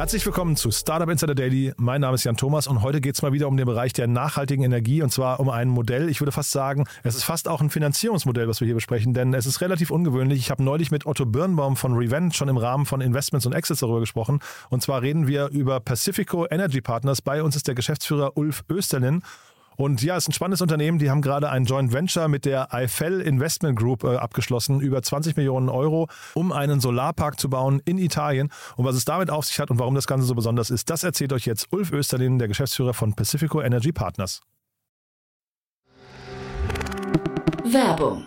Herzlich willkommen zu Startup Insider Daily. Mein Name ist Jan Thomas und heute geht es mal wieder um den Bereich der nachhaltigen Energie und zwar um ein Modell. Ich würde fast sagen, es ist fast auch ein Finanzierungsmodell, was wir hier besprechen, denn es ist relativ ungewöhnlich. Ich habe neulich mit Otto Birnbaum von Revent schon im Rahmen von Investments und Exits darüber gesprochen. Und zwar reden wir über Pacifico Energy Partners. Bei uns ist der Geschäftsführer Ulf Österlin. Und ja, es ist ein spannendes Unternehmen. Die haben gerade ein Joint Venture mit der Eiffel Investment Group äh, abgeschlossen, über 20 Millionen Euro, um einen Solarpark zu bauen in Italien. Und was es damit auf sich hat und warum das Ganze so besonders ist, das erzählt euch jetzt Ulf Österlin, der Geschäftsführer von Pacifico Energy Partners. Werbung.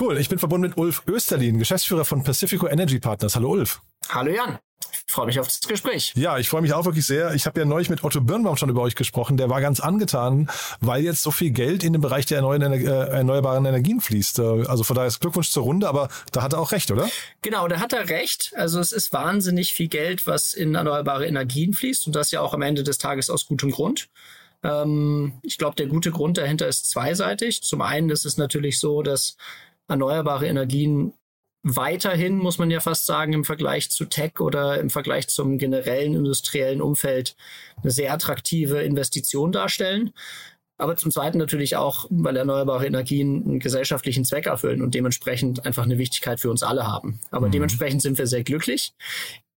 Cool, ich bin verbunden mit Ulf Österlin, Geschäftsführer von Pacifico Energy Partners. Hallo Ulf. Hallo Jan. Ich freue mich auf das Gespräch. Ja, ich freue mich auch wirklich sehr. Ich habe ja neulich mit Otto Birnbaum schon über euch gesprochen. Der war ganz angetan, weil jetzt so viel Geld in den Bereich der erneuerbaren, äh, erneuerbaren Energien fließt. Also von daher ist Glückwunsch zur Runde, aber da hat er auch recht, oder? Genau, da hat er recht. Also es ist wahnsinnig viel Geld, was in erneuerbare Energien fließt und das ja auch am Ende des Tages aus gutem Grund. Ähm, ich glaube, der gute Grund dahinter ist zweiseitig. Zum einen ist es natürlich so, dass erneuerbare Energien weiterhin, muss man ja fast sagen, im Vergleich zu Tech oder im Vergleich zum generellen industriellen Umfeld eine sehr attraktive Investition darstellen. Aber zum Zweiten natürlich auch, weil erneuerbare Energien einen gesellschaftlichen Zweck erfüllen und dementsprechend einfach eine Wichtigkeit für uns alle haben. Aber mhm. dementsprechend sind wir sehr glücklich.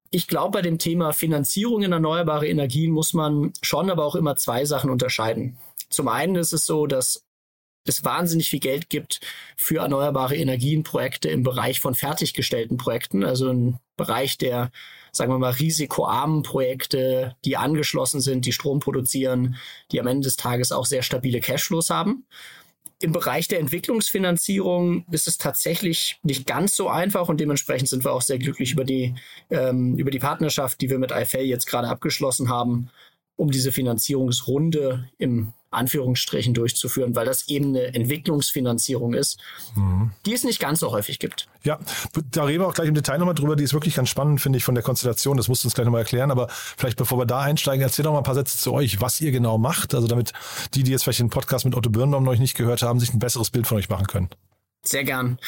Ich glaube, bei dem Thema Finanzierung in erneuerbare Energien muss man schon aber auch immer zwei Sachen unterscheiden. Zum einen ist es so, dass es wahnsinnig viel Geld gibt für erneuerbare Energienprojekte im Bereich von fertiggestellten Projekten, also im Bereich der, sagen wir mal, risikoarmen Projekte, die angeschlossen sind, die Strom produzieren, die am Ende des Tages auch sehr stabile Cashflows haben. Im Bereich der Entwicklungsfinanzierung ist es tatsächlich nicht ganz so einfach und dementsprechend sind wir auch sehr glücklich über die, ähm, über die Partnerschaft, die wir mit IFL jetzt gerade abgeschlossen haben, um diese Finanzierungsrunde im Anführungsstrichen durchzuführen, weil das eben eine Entwicklungsfinanzierung ist, mhm. die es nicht ganz so häufig gibt. Ja, da reden wir auch gleich im Detail nochmal drüber. Die ist wirklich ganz spannend, finde ich, von der Konstellation. Das musst du uns gleich nochmal erklären. Aber vielleicht bevor wir da einsteigen, erzähl doch mal ein paar Sätze zu euch, was ihr genau macht. Also damit die, die jetzt vielleicht den Podcast mit Otto Birnbaum noch nicht gehört haben, sich ein besseres Bild von euch machen können. Sehr gern.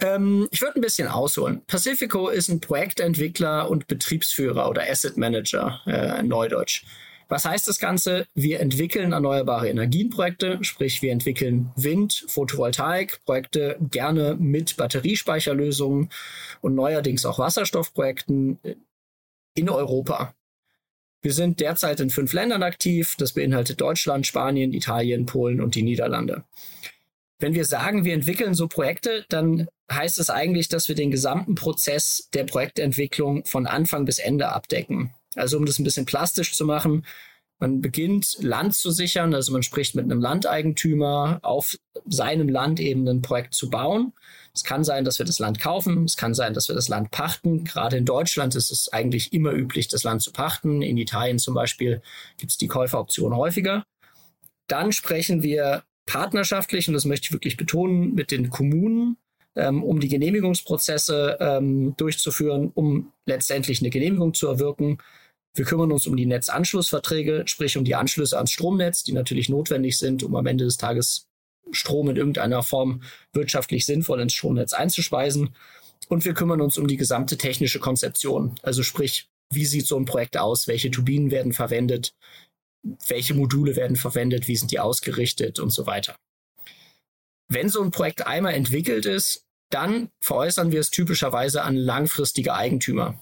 Ähm, ich würde ein bisschen ausholen. Pacifico ist ein Projektentwickler und Betriebsführer oder Asset Manager, äh, in Neudeutsch. Was heißt das Ganze? Wir entwickeln erneuerbare Energienprojekte, sprich wir entwickeln Wind, Photovoltaik-Projekte, gerne mit Batteriespeicherlösungen und neuerdings auch Wasserstoffprojekten in Europa. Wir sind derzeit in fünf Ländern aktiv. Das beinhaltet Deutschland, Spanien, Italien, Polen und die Niederlande. Wenn wir sagen, wir entwickeln so Projekte, dann heißt es eigentlich, dass wir den gesamten Prozess der Projektentwicklung von Anfang bis Ende abdecken. Also um das ein bisschen plastisch zu machen, man beginnt Land zu sichern, also man spricht mit einem Landeigentümer auf seinem Land eben ein Projekt zu bauen. Es kann sein, dass wir das Land kaufen, es kann sein, dass wir das Land pachten. Gerade in Deutschland ist es eigentlich immer üblich, das Land zu pachten. In Italien zum Beispiel gibt es die Käuferoption häufiger. Dann sprechen wir partnerschaftlich, und das möchte ich wirklich betonen, mit den Kommunen, ähm, um die Genehmigungsprozesse ähm, durchzuführen, um letztendlich eine Genehmigung zu erwirken. Wir kümmern uns um die Netzanschlussverträge, sprich um die Anschlüsse ans Stromnetz, die natürlich notwendig sind, um am Ende des Tages Strom in irgendeiner Form wirtschaftlich sinnvoll ins Stromnetz einzuspeisen. Und wir kümmern uns um die gesamte technische Konzeption. Also sprich, wie sieht so ein Projekt aus? Welche Turbinen werden verwendet? welche Module werden verwendet, wie sind die ausgerichtet und so weiter. Wenn so ein Projekt einmal entwickelt ist, dann veräußern wir es typischerweise an langfristige Eigentümer.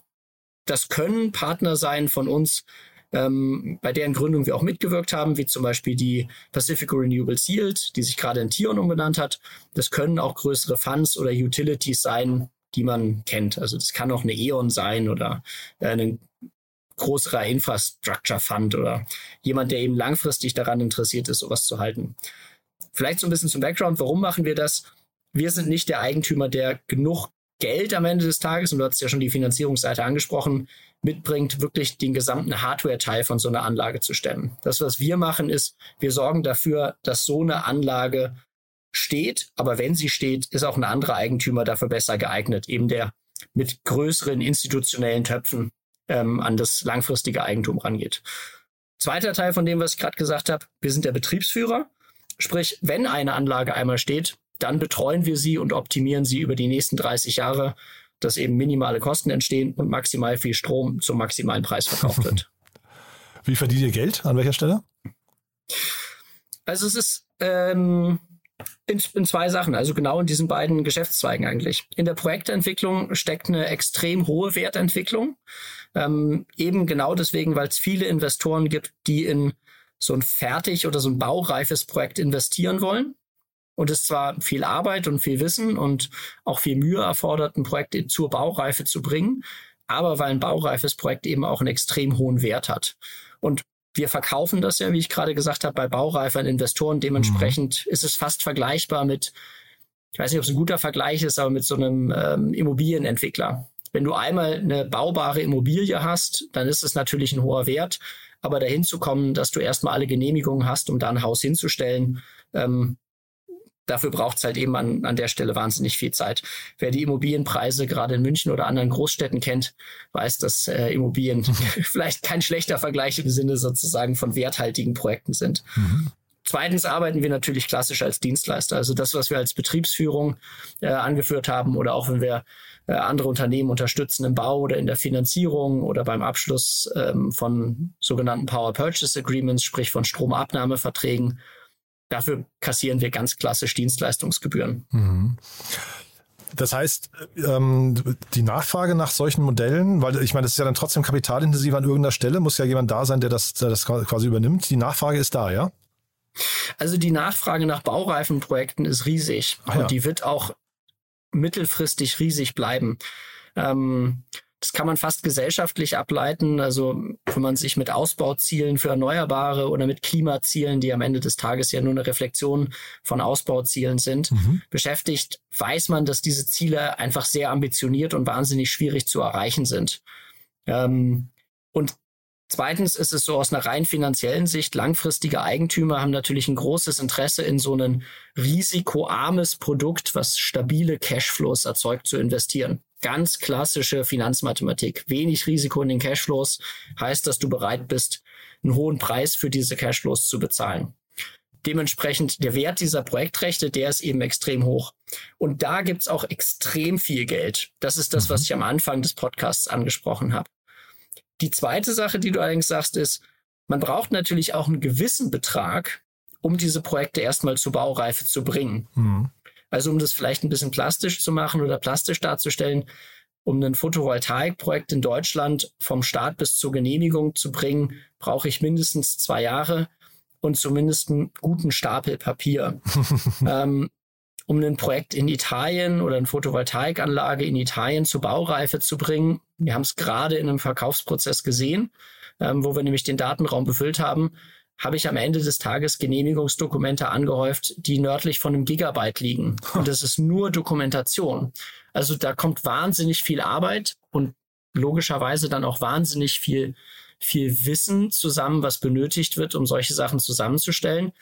Das können Partner sein von uns, ähm, bei deren Gründung wir auch mitgewirkt haben, wie zum Beispiel die Pacific Renewable Yield, die sich gerade in Tion umbenannt hat. Das können auch größere Funds oder Utilities sein, die man kennt. Also das kann auch eine E.ON sein oder äh, ein größerer Infrastructure Fund oder jemand, der eben langfristig daran interessiert ist, sowas zu halten. Vielleicht so ein bisschen zum Background, warum machen wir das? Wir sind nicht der Eigentümer, der genug Geld am Ende des Tages, und du hast ja schon die Finanzierungsseite angesprochen, mitbringt, wirklich den gesamten Hardware-Teil von so einer Anlage zu stemmen. Das, was wir machen, ist, wir sorgen dafür, dass so eine Anlage steht, aber wenn sie steht, ist auch ein anderer Eigentümer dafür besser geeignet, eben der mit größeren institutionellen Töpfen ähm, an das langfristige Eigentum rangeht. Zweiter Teil von dem, was ich gerade gesagt habe, wir sind der Betriebsführer. Sprich, wenn eine Anlage einmal steht, dann betreuen wir sie und optimieren sie über die nächsten 30 Jahre, dass eben minimale Kosten entstehen und maximal viel Strom zum maximalen Preis verkauft wird. Wie verdient ihr Geld? An welcher Stelle? Also es ist ähm, in, in, zwei Sachen, also genau in diesen beiden Geschäftszweigen eigentlich. In der Projektentwicklung steckt eine extrem hohe Wertentwicklung. Ähm, eben genau deswegen, weil es viele Investoren gibt, die in so ein fertig oder so ein baureifes Projekt investieren wollen. Und es zwar viel Arbeit und viel Wissen und auch viel Mühe erfordert, ein Projekt zur Baureife zu bringen, aber weil ein baureifes Projekt eben auch einen extrem hohen Wert hat. Und wir verkaufen das ja, wie ich gerade gesagt habe, bei Baureife an Investoren. Dementsprechend mhm. ist es fast vergleichbar mit, ich weiß nicht, ob es ein guter Vergleich ist, aber mit so einem ähm, Immobilienentwickler. Wenn du einmal eine baubare Immobilie hast, dann ist es natürlich ein hoher Wert. Aber dahin zu kommen, dass du erstmal alle Genehmigungen hast, um da ein Haus hinzustellen, ähm, dafür braucht es halt eben an, an der Stelle wahnsinnig viel Zeit. Wer die Immobilienpreise gerade in München oder anderen Großstädten kennt, weiß, dass äh, Immobilien vielleicht kein schlechter Vergleich im Sinne sozusagen von werthaltigen Projekten sind. Mhm. Zweitens arbeiten wir natürlich klassisch als Dienstleister. Also das, was wir als Betriebsführung äh, angeführt haben oder auch wenn wir äh, andere Unternehmen unterstützen im Bau oder in der Finanzierung oder beim Abschluss ähm, von sogenannten Power Purchase Agreements, sprich von Stromabnahmeverträgen. Dafür kassieren wir ganz klassisch Dienstleistungsgebühren. Mhm. Das heißt, ähm, die Nachfrage nach solchen Modellen, weil ich meine, das ist ja dann trotzdem kapitalintensiv an irgendeiner Stelle, muss ja jemand da sein, der das, der das quasi übernimmt. Die Nachfrage ist da, ja? Also die Nachfrage nach Baureifenprojekten ist riesig ja. und die wird auch mittelfristig riesig bleiben. Ähm, das kann man fast gesellschaftlich ableiten. Also wenn man sich mit Ausbauzielen für Erneuerbare oder mit Klimazielen, die am Ende des Tages ja nur eine Reflexion von Ausbauzielen sind, mhm. beschäftigt, weiß man, dass diese Ziele einfach sehr ambitioniert und wahnsinnig schwierig zu erreichen sind. Ähm, und Zweitens ist es so aus einer rein finanziellen Sicht, langfristige Eigentümer haben natürlich ein großes Interesse in so ein risikoarmes Produkt, was stabile Cashflows erzeugt, zu investieren. Ganz klassische Finanzmathematik. Wenig Risiko in den Cashflows heißt, dass du bereit bist, einen hohen Preis für diese Cashflows zu bezahlen. Dementsprechend der Wert dieser Projektrechte, der ist eben extrem hoch. Und da gibt's auch extrem viel Geld. Das ist das, was mhm. ich am Anfang des Podcasts angesprochen habe. Die zweite Sache, die du allerdings sagst, ist, man braucht natürlich auch einen gewissen Betrag, um diese Projekte erstmal zur Baureife zu bringen. Mhm. Also um das vielleicht ein bisschen plastisch zu machen oder plastisch darzustellen, um ein Photovoltaikprojekt in Deutschland vom Start bis zur Genehmigung zu bringen, brauche ich mindestens zwei Jahre und zumindest einen guten Stapel Papier. ähm, um ein Projekt in Italien oder eine Photovoltaikanlage in Italien zur Baureife zu bringen. Wir haben es gerade in einem Verkaufsprozess gesehen, ähm, wo wir nämlich den Datenraum befüllt haben, habe ich am Ende des Tages Genehmigungsdokumente angehäuft, die nördlich von einem Gigabyte liegen. Und das ist nur Dokumentation. Also da kommt wahnsinnig viel Arbeit und logischerweise dann auch wahnsinnig viel, viel Wissen zusammen, was benötigt wird, um solche Sachen zusammenzustellen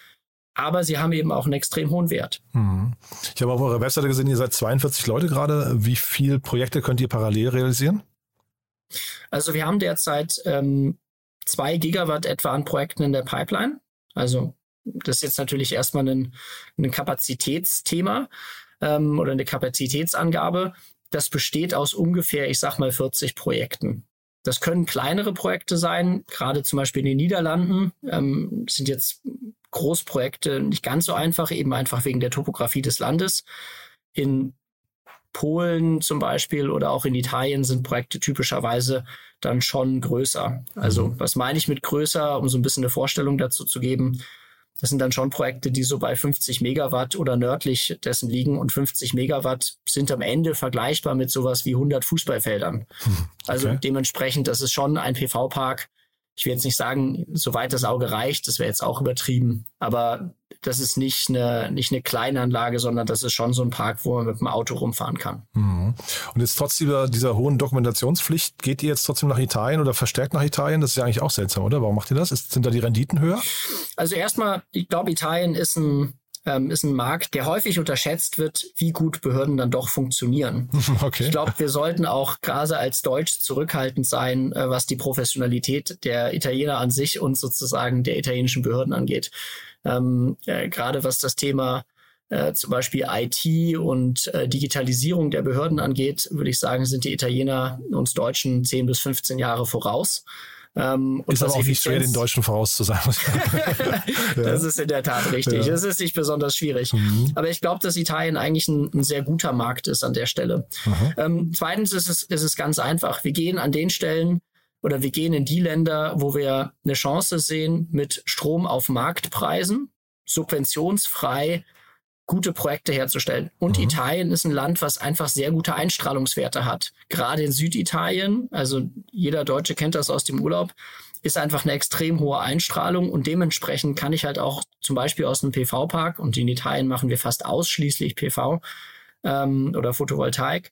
aber sie haben eben auch einen extrem hohen Wert. Mhm. Ich habe auf eurer Webseite gesehen, ihr seid 42 Leute gerade. Wie viele Projekte könnt ihr parallel realisieren? Also wir haben derzeit ähm, zwei Gigawatt etwa an Projekten in der Pipeline. Also das ist jetzt natürlich erstmal ein, ein Kapazitätsthema ähm, oder eine Kapazitätsangabe. Das besteht aus ungefähr, ich sag mal, 40 Projekten. Das können kleinere Projekte sein, gerade zum Beispiel in den Niederlanden ähm, sind jetzt Großprojekte nicht ganz so einfach, eben einfach wegen der Topografie des Landes. In Polen zum Beispiel oder auch in Italien sind Projekte typischerweise dann schon größer. Also mhm. was meine ich mit größer, um so ein bisschen eine Vorstellung dazu zu geben? Das sind dann schon Projekte, die so bei 50 Megawatt oder nördlich dessen liegen. Und 50 Megawatt sind am Ende vergleichbar mit sowas wie 100 Fußballfeldern. Hm, also okay. Also dementsprechend, das ist schon ein PV-Park, ich will jetzt nicht sagen, soweit das Auge reicht, das wäre jetzt auch übertrieben, aber das ist nicht eine, nicht eine kleine Anlage, sondern das ist schon so ein Park, wo man mit dem Auto rumfahren kann. Mhm. Und jetzt trotz dieser, dieser hohen Dokumentationspflicht, geht ihr jetzt trotzdem nach Italien oder verstärkt nach Italien? Das ist ja eigentlich auch seltsam, oder? Warum macht ihr das? Ist, sind da die Renditen höher? Also erstmal, ich glaube, Italien ist ein ähm, ist ein Markt, der häufig unterschätzt wird, wie gut Behörden dann doch funktionieren. Okay. Ich glaube, wir sollten auch gerade als Deutsch zurückhaltend sein, äh, was die Professionalität der Italiener an sich und sozusagen der italienischen Behörden angeht. Ähm, äh, gerade was das Thema äh, zum Beispiel IT und äh, Digitalisierung der Behörden angeht, würde ich sagen, sind die Italiener uns Deutschen 10 bis 15 Jahre voraus. Ähm, ist aber auch nicht schwer, den Deutschen vorauszusagen. das ist in der Tat richtig. Ja. Das ist nicht besonders schwierig. Mhm. Aber ich glaube, dass Italien eigentlich ein, ein, sehr guter Markt ist an der Stelle. Ähm, zweitens ist es, ist es ganz einfach. Wir gehen an den Stellen, oder wir gehen in die Länder, wo wir eine Chance sehen, mit Strom auf Marktpreisen subventionsfrei gute Projekte herzustellen. Und mhm. Italien ist ein Land, was einfach sehr gute Einstrahlungswerte hat. Gerade in Süditalien, also jeder Deutsche kennt das aus dem Urlaub, ist einfach eine extrem hohe Einstrahlung und dementsprechend kann ich halt auch zum Beispiel aus einem PV-Park und in Italien machen wir fast ausschließlich PV ähm, oder Photovoltaik,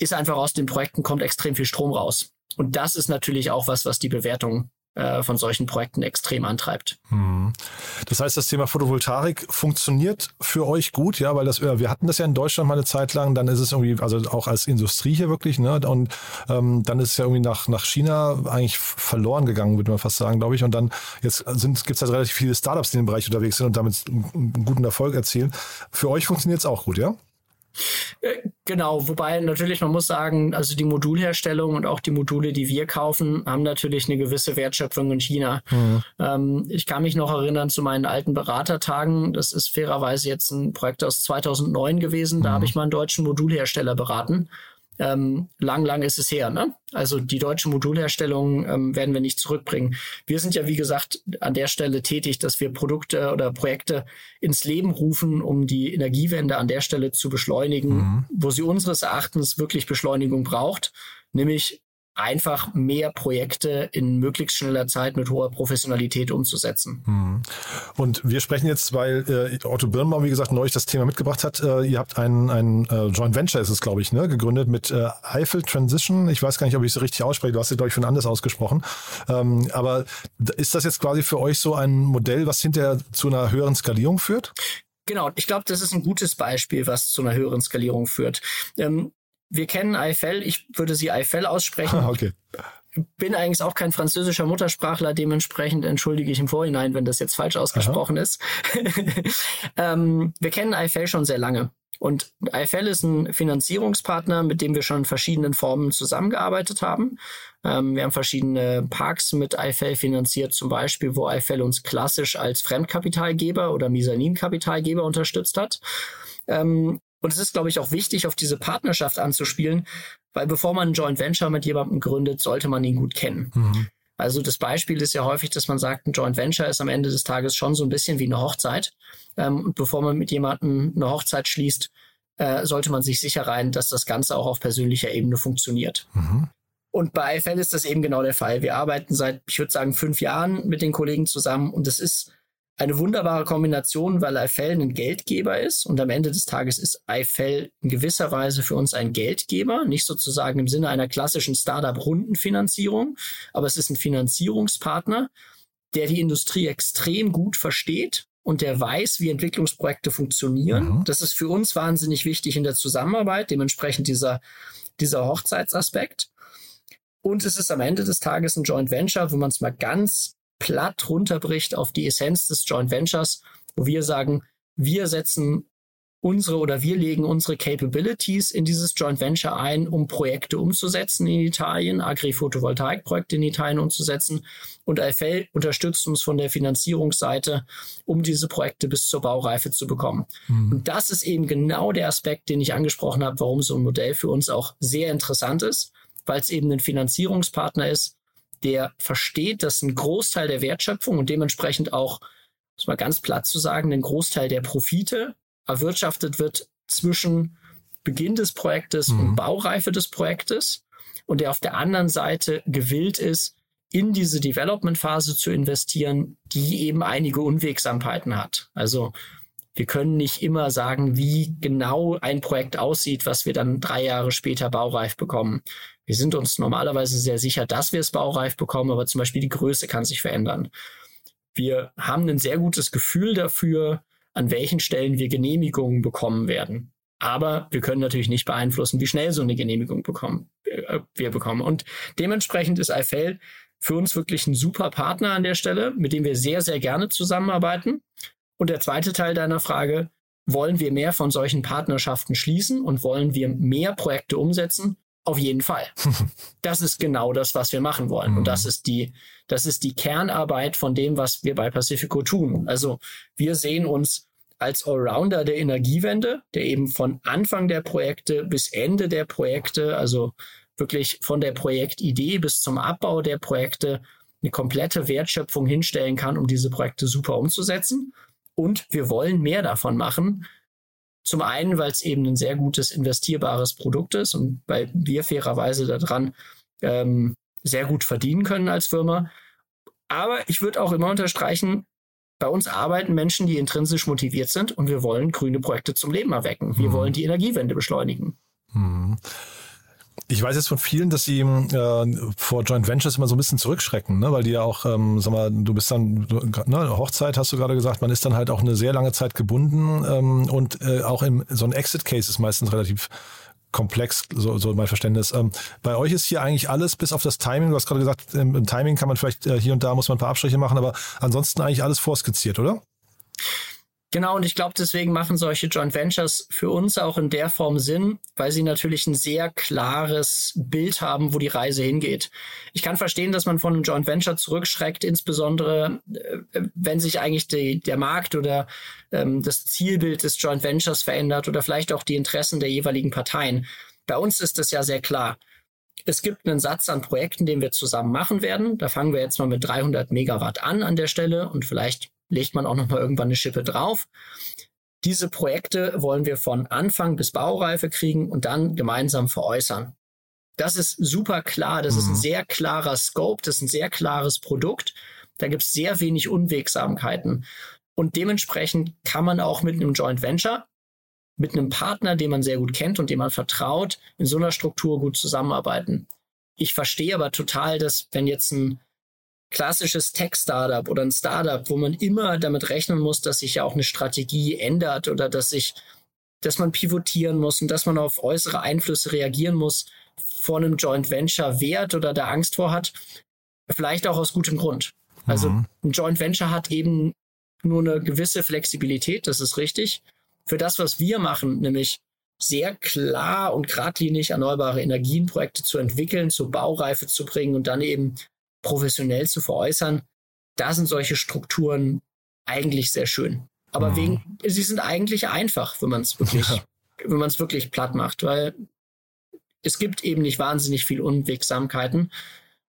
ist einfach aus den Projekten kommt extrem viel Strom raus. Und das ist natürlich auch was, was die Bewertung von solchen Projekten extrem antreibt. Hm. Das heißt, das Thema Photovoltaik funktioniert für euch gut, ja, weil das, wir hatten das ja in Deutschland mal eine Zeit lang, dann ist es irgendwie, also auch als Industrie hier wirklich, ne, und ähm, dann ist es ja irgendwie nach, nach China eigentlich verloren gegangen, würde man fast sagen, glaube ich. Und dann jetzt gibt es halt relativ viele Startups, die in dem Bereich unterwegs sind und damit einen guten Erfolg erzielen. Für euch funktioniert es auch gut, ja? Äh, genau, wobei natürlich man muss sagen, also die Modulherstellung und auch die Module, die wir kaufen, haben natürlich eine gewisse Wertschöpfung in China. Mhm. Ähm, ich kann mich noch erinnern zu meinen alten Beratertagen. Das ist fairerweise jetzt ein Projekt aus 2009 gewesen. Da mhm. habe ich mal einen deutschen Modulhersteller beraten ähm, lang, lang ist es her. Ne? Also die deutsche Modulherstellung ähm, werden wir nicht zurückbringen. Wir sind ja, wie gesagt, an der Stelle tätig, dass wir Produkte oder Projekte ins Leben rufen, um die Energiewende an der Stelle zu beschleunigen, mhm. wo sie unseres Erachtens wirklich Beschleunigung braucht, nämlich einfach mehr Projekte in möglichst schneller Zeit mit hoher Professionalität umzusetzen. Hm. Und wir sprechen jetzt, weil äh, Otto Birnbaum, wie gesagt, neulich das Thema mitgebracht hat. Äh, ihr habt ein, ein äh, Joint Venture, ist es, glaube ich, ne, gegründet mit äh, Eiffel Transition. Ich weiß gar nicht, ob ich es richtig ausspreche. Du hast es, glaube ich, von anders ausgesprochen. Ähm, aber ist das jetzt quasi für euch so ein Modell, was hinterher zu einer höheren Skalierung führt? Genau, ich glaube, das ist ein gutes Beispiel, was zu einer höheren Skalierung führt. Ähm, wir kennen Eiffel, ich würde sie Eiffel aussprechen. okay. Bin eigentlich auch kein französischer Muttersprachler, dementsprechend entschuldige ich im Vorhinein, wenn das jetzt falsch ausgesprochen Aha. ist. ähm, wir kennen Eiffel schon sehr lange. Und Eiffel ist ein Finanzierungspartner, mit dem wir schon in verschiedenen Formen zusammengearbeitet haben. Ähm, wir haben verschiedene Parks mit Eiffel finanziert, zum Beispiel, wo Eiffel uns klassisch als Fremdkapitalgeber oder Misaninkapitalgeber unterstützt hat. Ähm, und es ist, glaube ich, auch wichtig, auf diese Partnerschaft anzuspielen, weil bevor man ein Joint Venture mit jemandem gründet, sollte man ihn gut kennen. Mhm. Also das Beispiel ist ja häufig, dass man sagt, ein Joint Venture ist am Ende des Tages schon so ein bisschen wie eine Hochzeit. Ähm, und bevor man mit jemandem eine Hochzeit schließt, äh, sollte man sich sicher rein, dass das Ganze auch auf persönlicher Ebene funktioniert. Mhm. Und bei IFL ist das eben genau der Fall. Wir arbeiten seit, ich würde sagen, fünf Jahren mit den Kollegen zusammen und es ist eine wunderbare Kombination, weil Eiffel ein Geldgeber ist und am Ende des Tages ist Eiffel in gewisser Weise für uns ein Geldgeber, nicht sozusagen im Sinne einer klassischen Startup-Rundenfinanzierung, aber es ist ein Finanzierungspartner, der die Industrie extrem gut versteht und der weiß, wie Entwicklungsprojekte funktionieren. Mhm. Das ist für uns wahnsinnig wichtig in der Zusammenarbeit, dementsprechend dieser, dieser Hochzeitsaspekt. Und es ist am Ende des Tages ein Joint Venture, wo man es mal ganz platt runterbricht auf die Essenz des Joint Ventures, wo wir sagen, wir setzen unsere oder wir legen unsere Capabilities in dieses Joint Venture ein, um Projekte umzusetzen in Italien, Agri-Photovoltaik-Projekte in Italien umzusetzen. Und IFL unterstützt uns von der Finanzierungsseite, um diese Projekte bis zur Baureife zu bekommen. Mhm. Und das ist eben genau der Aspekt, den ich angesprochen habe, warum so ein Modell für uns auch sehr interessant ist, weil es eben ein Finanzierungspartner ist, der versteht, dass ein Großteil der Wertschöpfung und dementsprechend auch, muss man ganz platt zu sagen, ein Großteil der Profite erwirtschaftet wird zwischen Beginn des Projektes mhm. und Baureife des Projektes und der auf der anderen Seite gewillt ist, in diese Development-Phase zu investieren, die eben einige Unwegsamkeiten hat. Also wir können nicht immer sagen, wie genau ein Projekt aussieht, was wir dann drei Jahre später baureif bekommen. Wir sind uns normalerweise sehr sicher, dass wir es baureif bekommen, aber zum Beispiel die Größe kann sich verändern. Wir haben ein sehr gutes Gefühl dafür, an welchen Stellen wir Genehmigungen bekommen werden. Aber wir können natürlich nicht beeinflussen, wie schnell so eine Genehmigung bekommen, äh, wir bekommen. Und dementsprechend ist Eifel für uns wirklich ein super Partner an der Stelle, mit dem wir sehr, sehr gerne zusammenarbeiten. Und der zweite Teil deiner Frage, wollen wir mehr von solchen Partnerschaften schließen und wollen wir mehr Projekte umsetzen? Auf jeden Fall. Das ist genau das, was wir machen wollen. Und das mhm. ist die, das ist die Kernarbeit von dem, was wir bei Pacifico tun. Also wir sehen uns als Allrounder der Energiewende, der eben von Anfang der Projekte bis Ende der Projekte, also wirklich von der Projektidee bis zum Abbau der Projekte eine komplette Wertschöpfung hinstellen kann, um diese Projekte super umzusetzen. Und wir wollen mehr davon machen, zum einen, weil es eben ein sehr gutes investierbares Produkt ist und weil wir fairerweise daran ähm, sehr gut verdienen können als Firma. Aber ich würde auch immer unterstreichen, bei uns arbeiten Menschen, die intrinsisch motiviert sind und wir wollen grüne Projekte zum Leben erwecken. Wir mhm. wollen die Energiewende beschleunigen. Mhm. Ich weiß jetzt von vielen, dass sie äh, vor Joint Ventures immer so ein bisschen zurückschrecken, ne? weil die ja auch, ähm, sag mal, du bist dann, du, ne, Hochzeit hast du gerade gesagt, man ist dann halt auch eine sehr lange Zeit gebunden ähm, und äh, auch im so ein Exit-Case ist meistens relativ komplex, so, so mein Verständnis. Ähm, bei euch ist hier eigentlich alles bis auf das Timing, du hast gerade gesagt, im, im Timing kann man vielleicht äh, hier und da muss man ein paar Abstriche machen, aber ansonsten eigentlich alles vorskizziert, oder? Genau, und ich glaube, deswegen machen solche Joint Ventures für uns auch in der Form Sinn, weil sie natürlich ein sehr klares Bild haben, wo die Reise hingeht. Ich kann verstehen, dass man von einem Joint Venture zurückschreckt, insbesondere äh, wenn sich eigentlich die, der Markt oder ähm, das Zielbild des Joint Ventures verändert oder vielleicht auch die Interessen der jeweiligen Parteien. Bei uns ist das ja sehr klar. Es gibt einen Satz an Projekten, den wir zusammen machen werden. Da fangen wir jetzt mal mit 300 Megawatt an an der Stelle und vielleicht legt man auch noch mal irgendwann eine Schippe drauf. Diese Projekte wollen wir von Anfang bis Baureife kriegen und dann gemeinsam veräußern. Das ist super klar, das mhm. ist ein mhm. sehr klarer Scope, das ist ein sehr klares Produkt. Da gibt es sehr wenig Unwegsamkeiten. Und dementsprechend kann man auch mit einem Joint Venture, mit einem Partner, den man sehr gut kennt und dem man vertraut, in so einer Struktur gut zusammenarbeiten. Ich verstehe aber total, dass wenn jetzt ein klassisches Tech-Startup oder ein Startup, wo man immer damit rechnen muss, dass sich ja auch eine Strategie ändert oder dass sich, dass man pivotieren muss und dass man auf äußere Einflüsse reagieren muss, vor einem Joint Venture wehrt oder da Angst vor hat, vielleicht auch aus gutem Grund. Also mhm. ein Joint Venture hat eben nur eine gewisse Flexibilität, das ist richtig. Für das, was wir machen, nämlich sehr klar und geradlinig erneuerbare Energienprojekte zu entwickeln, zur Baureife zu bringen und dann eben professionell zu veräußern, da sind solche Strukturen eigentlich sehr schön. Aber mhm. wegen, sie sind eigentlich einfach, wenn man es wirklich, ja. wenn man es wirklich platt macht, weil es gibt eben nicht wahnsinnig viel Unwegsamkeiten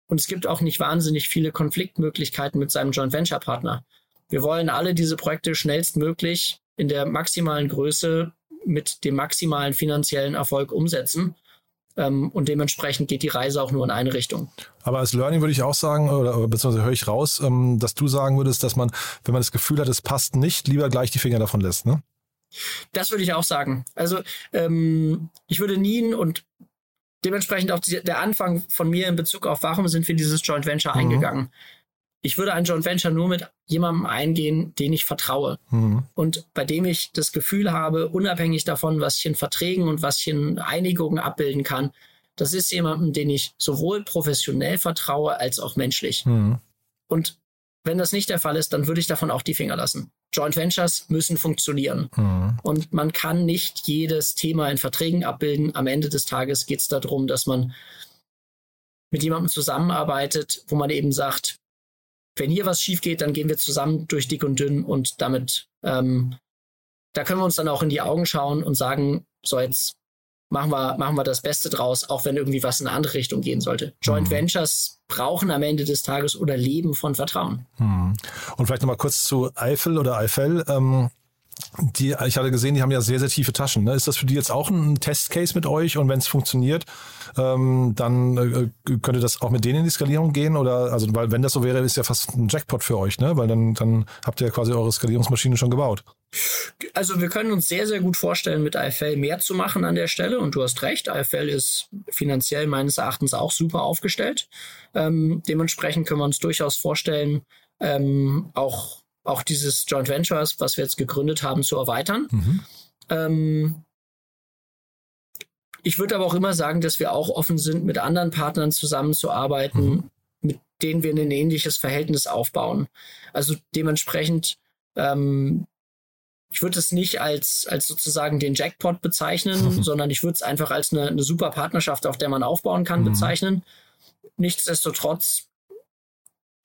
und es gibt auch nicht wahnsinnig viele Konfliktmöglichkeiten mit seinem Joint Venture Partner. Wir wollen alle diese Projekte schnellstmöglich in der maximalen Größe mit dem maximalen finanziellen Erfolg umsetzen. Ähm, und dementsprechend geht die Reise auch nur in eine Richtung. Aber als Learning würde ich auch sagen, oder beziehungsweise höre ich raus, ähm, dass du sagen würdest, dass man, wenn man das Gefühl hat, es passt nicht, lieber gleich die Finger davon lässt, ne? Das würde ich auch sagen. Also ähm, ich würde nie und dementsprechend auch die, der Anfang von mir in Bezug auf, warum sind wir dieses Joint Venture mhm. eingegangen ich würde ein Joint Venture nur mit jemandem eingehen, den ich vertraue mhm. und bei dem ich das Gefühl habe, unabhängig davon, was ich in Verträgen und was ich in Einigungen abbilden kann, das ist jemandem, den ich sowohl professionell vertraue als auch menschlich. Mhm. Und wenn das nicht der Fall ist, dann würde ich davon auch die Finger lassen. Joint Ventures müssen funktionieren. Mhm. Und man kann nicht jedes Thema in Verträgen abbilden. Am Ende des Tages geht es darum, dass man mit jemandem zusammenarbeitet, wo man eben sagt, wenn hier was schief geht, dann gehen wir zusammen durch dick und dünn und damit, ähm, da können wir uns dann auch in die Augen schauen und sagen, so jetzt machen wir, machen wir das Beste draus, auch wenn irgendwie was in eine andere Richtung gehen sollte. Joint mhm. Ventures brauchen am Ende des Tages oder leben von Vertrauen. Mhm. Und vielleicht nochmal kurz zu Eifel oder Eifel. Ähm die, ich hatte gesehen, die haben ja sehr, sehr tiefe Taschen. Ne? Ist das für die jetzt auch ein Testcase mit euch? Und wenn es funktioniert, ähm, dann äh, könnte das auch mit denen in die Skalierung gehen? Oder also, weil wenn das so wäre, ist ja fast ein Jackpot für euch, ne? Weil dann, dann habt ihr quasi eure Skalierungsmaschine schon gebaut. Also wir können uns sehr, sehr gut vorstellen, mit IFL mehr zu machen an der Stelle. Und du hast recht, IFL ist finanziell meines Erachtens auch super aufgestellt. Ähm, dementsprechend können wir uns durchaus vorstellen, ähm, auch auch dieses Joint Ventures, was wir jetzt gegründet haben, zu erweitern. Mhm. Ähm, ich würde aber auch immer sagen, dass wir auch offen sind, mit anderen Partnern zusammenzuarbeiten, mhm. mit denen wir ein ähnliches Verhältnis aufbauen. Also dementsprechend, ähm, ich würde es nicht als, als sozusagen den Jackpot bezeichnen, mhm. sondern ich würde es einfach als eine, eine, super Partnerschaft, auf der man aufbauen kann, mhm. bezeichnen. Nichtsdestotrotz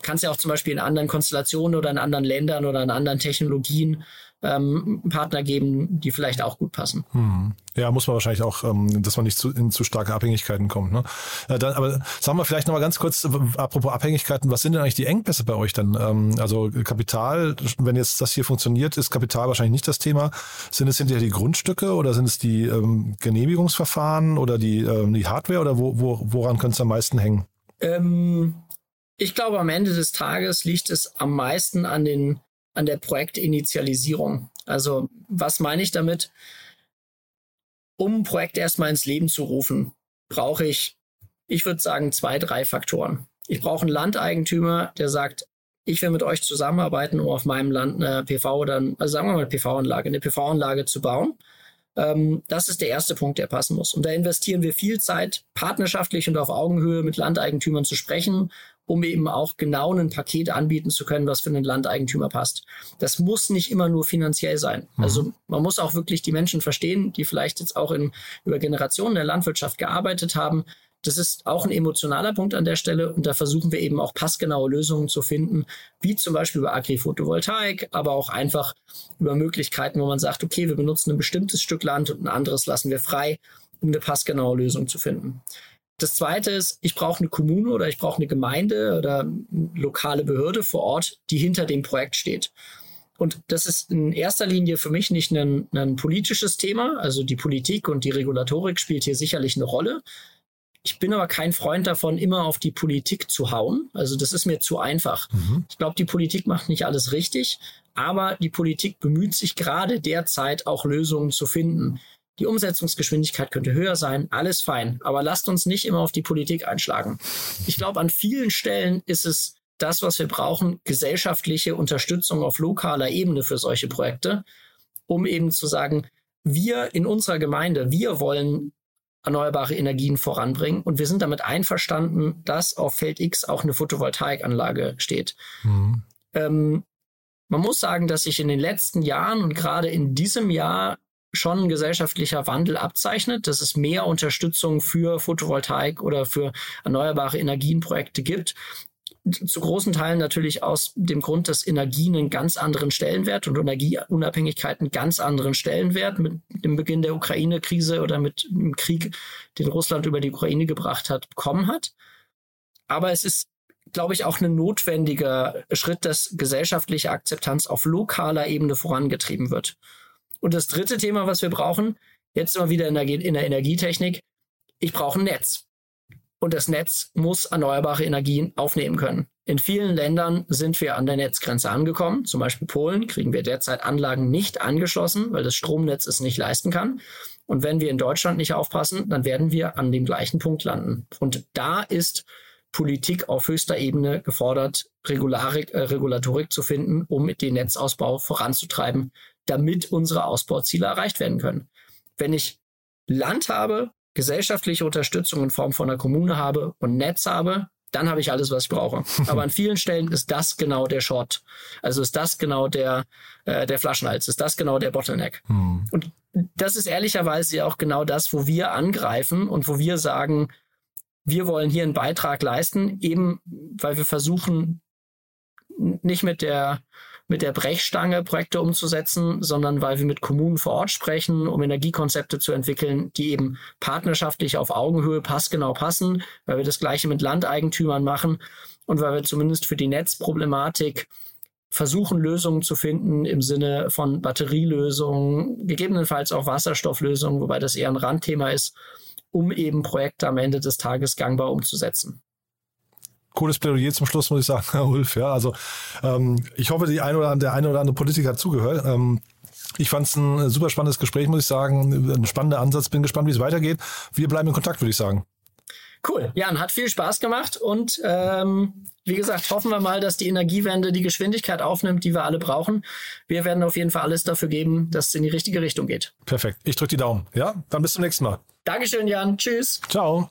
kann es ja auch zum Beispiel in anderen Konstellationen oder in anderen Ländern oder in anderen Technologien ähm, Partner geben, die vielleicht auch gut passen. Hm. Ja, muss man wahrscheinlich auch, ähm, dass man nicht zu, in zu starke Abhängigkeiten kommt. Ne? Äh, dann, aber sagen wir vielleicht nochmal ganz kurz, apropos Abhängigkeiten, was sind denn eigentlich die Engpässe bei euch dann? Ähm, also Kapital, wenn jetzt das hier funktioniert, ist Kapital wahrscheinlich nicht das Thema. Sind es hinterher die Grundstücke oder sind es die ähm, Genehmigungsverfahren oder die, ähm, die Hardware oder wo, wo, woran könnte es am meisten hängen? Ähm, ich glaube, am Ende des Tages liegt es am meisten an, den, an der Projektinitialisierung. Also, was meine ich damit? Um ein Projekt erstmal ins Leben zu rufen, brauche ich, ich würde sagen, zwei, drei Faktoren. Ich brauche einen Landeigentümer, der sagt, ich will mit euch zusammenarbeiten, um auf meinem Land eine PV oder, also sagen wir mal PV-Anlage, eine PV-Anlage zu bauen. Ähm, das ist der erste Punkt, der passen muss. Und da investieren wir viel Zeit, partnerschaftlich und auf Augenhöhe mit Landeigentümern zu sprechen, um eben auch genau ein Paket anbieten zu können, was für einen Landeigentümer passt. Das muss nicht immer nur finanziell sein. Mhm. Also man muss auch wirklich die Menschen verstehen, die vielleicht jetzt auch in, über Generationen der Landwirtschaft gearbeitet haben. Das ist auch ein emotionaler Punkt an der Stelle und da versuchen wir eben auch passgenaue Lösungen zu finden, wie zum Beispiel über Agri-Photovoltaik, aber auch einfach über Möglichkeiten, wo man sagt, okay, wir benutzen ein bestimmtes Stück Land und ein anderes lassen wir frei, um eine passgenaue Lösung zu finden. Das zweite ist, ich brauche eine Kommune oder ich brauche eine Gemeinde oder eine lokale Behörde vor Ort, die hinter dem Projekt steht. Und das ist in erster Linie für mich nicht ein, ein politisches Thema. Also die Politik und die Regulatorik spielt hier sicherlich eine Rolle. Ich bin aber kein Freund davon, immer auf die Politik zu hauen. Also das ist mir zu einfach. Mhm. Ich glaube, die Politik macht nicht alles richtig, aber die Politik bemüht sich gerade derzeit auch Lösungen zu finden. Die Umsetzungsgeschwindigkeit könnte höher sein, alles fein. Aber lasst uns nicht immer auf die Politik einschlagen. Ich glaube, an vielen Stellen ist es das, was wir brauchen, gesellschaftliche Unterstützung auf lokaler Ebene für solche Projekte, um eben zu sagen, wir in unserer Gemeinde, wir wollen erneuerbare Energien voranbringen und wir sind damit einverstanden, dass auf Feld X auch eine Photovoltaikanlage steht. Mhm. Ähm, man muss sagen, dass sich in den letzten Jahren und gerade in diesem Jahr schon ein gesellschaftlicher Wandel abzeichnet, dass es mehr Unterstützung für Photovoltaik oder für erneuerbare Energienprojekte gibt. Zu großen Teilen natürlich aus dem Grund, dass Energie einen ganz anderen Stellenwert und Energieunabhängigkeit einen ganz anderen Stellenwert mit dem Beginn der Ukraine-Krise oder mit dem Krieg, den Russland über die Ukraine gebracht hat, bekommen hat. Aber es ist glaube ich, auch ein notwendiger Schritt, dass gesellschaftliche Akzeptanz auf lokaler Ebene vorangetrieben wird. Und das dritte Thema, was wir brauchen, jetzt immer wieder in der, in der Energietechnik, ich brauche ein Netz. Und das Netz muss erneuerbare Energien aufnehmen können. In vielen Ländern sind wir an der Netzgrenze angekommen. Zum Beispiel Polen kriegen wir derzeit Anlagen nicht angeschlossen, weil das Stromnetz es nicht leisten kann. Und wenn wir in Deutschland nicht aufpassen, dann werden wir an dem gleichen Punkt landen. Und da ist Politik auf höchster Ebene gefordert, Regularik, äh, Regulatorik zu finden, um den Netzausbau voranzutreiben, damit unsere Ausbauziele erreicht werden können. Wenn ich Land habe, gesellschaftliche Unterstützung in Form von einer Kommune habe und Netz habe, dann habe ich alles, was ich brauche. Aber an vielen Stellen ist das genau der Short. Also ist das genau der, äh, der Flaschenhals, ist das genau der Bottleneck. Hm. Und das ist ehrlicherweise auch genau das, wo wir angreifen und wo wir sagen, wir wollen hier einen Beitrag leisten, eben weil wir versuchen, nicht mit der mit der Brechstange Projekte umzusetzen, sondern weil wir mit Kommunen vor Ort sprechen, um Energiekonzepte zu entwickeln, die eben partnerschaftlich auf Augenhöhe passgenau passen, weil wir das gleiche mit Landeigentümern machen und weil wir zumindest für die Netzproblematik versuchen, Lösungen zu finden im Sinne von Batterielösungen, gegebenenfalls auch Wasserstofflösungen, wobei das eher ein Randthema ist, um eben Projekte am Ende des Tages gangbar umzusetzen cooles Plädoyer zum Schluss, muss ich sagen, Herr Ulf. Ja, also ähm, ich hoffe, die eine oder der eine oder andere Politiker hat zugehört. Ähm, ich fand es ein super spannendes Gespräch, muss ich sagen. Ein spannender Ansatz. Bin gespannt, wie es weitergeht. Wir bleiben in Kontakt, würde ich sagen. Cool. Jan, hat viel Spaß gemacht und ähm, wie gesagt, hoffen wir mal, dass die Energiewende die Geschwindigkeit aufnimmt, die wir alle brauchen. Wir werden auf jeden Fall alles dafür geben, dass es in die richtige Richtung geht. Perfekt. Ich drücke die Daumen. Ja, dann bis zum nächsten Mal. Dankeschön, Jan. Tschüss. Ciao.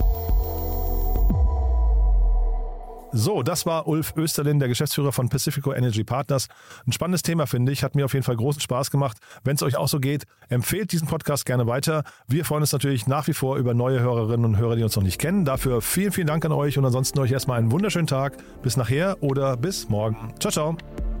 So, das war Ulf Österlin, der Geschäftsführer von Pacifico Energy Partners. Ein spannendes Thema, finde ich. Hat mir auf jeden Fall großen Spaß gemacht. Wenn es euch auch so geht, empfehlt diesen Podcast gerne weiter. Wir freuen uns natürlich nach wie vor über neue Hörerinnen und Hörer, die uns noch nicht kennen. Dafür vielen, vielen Dank an euch und ansonsten euch erstmal einen wunderschönen Tag. Bis nachher oder bis morgen. Ciao, ciao.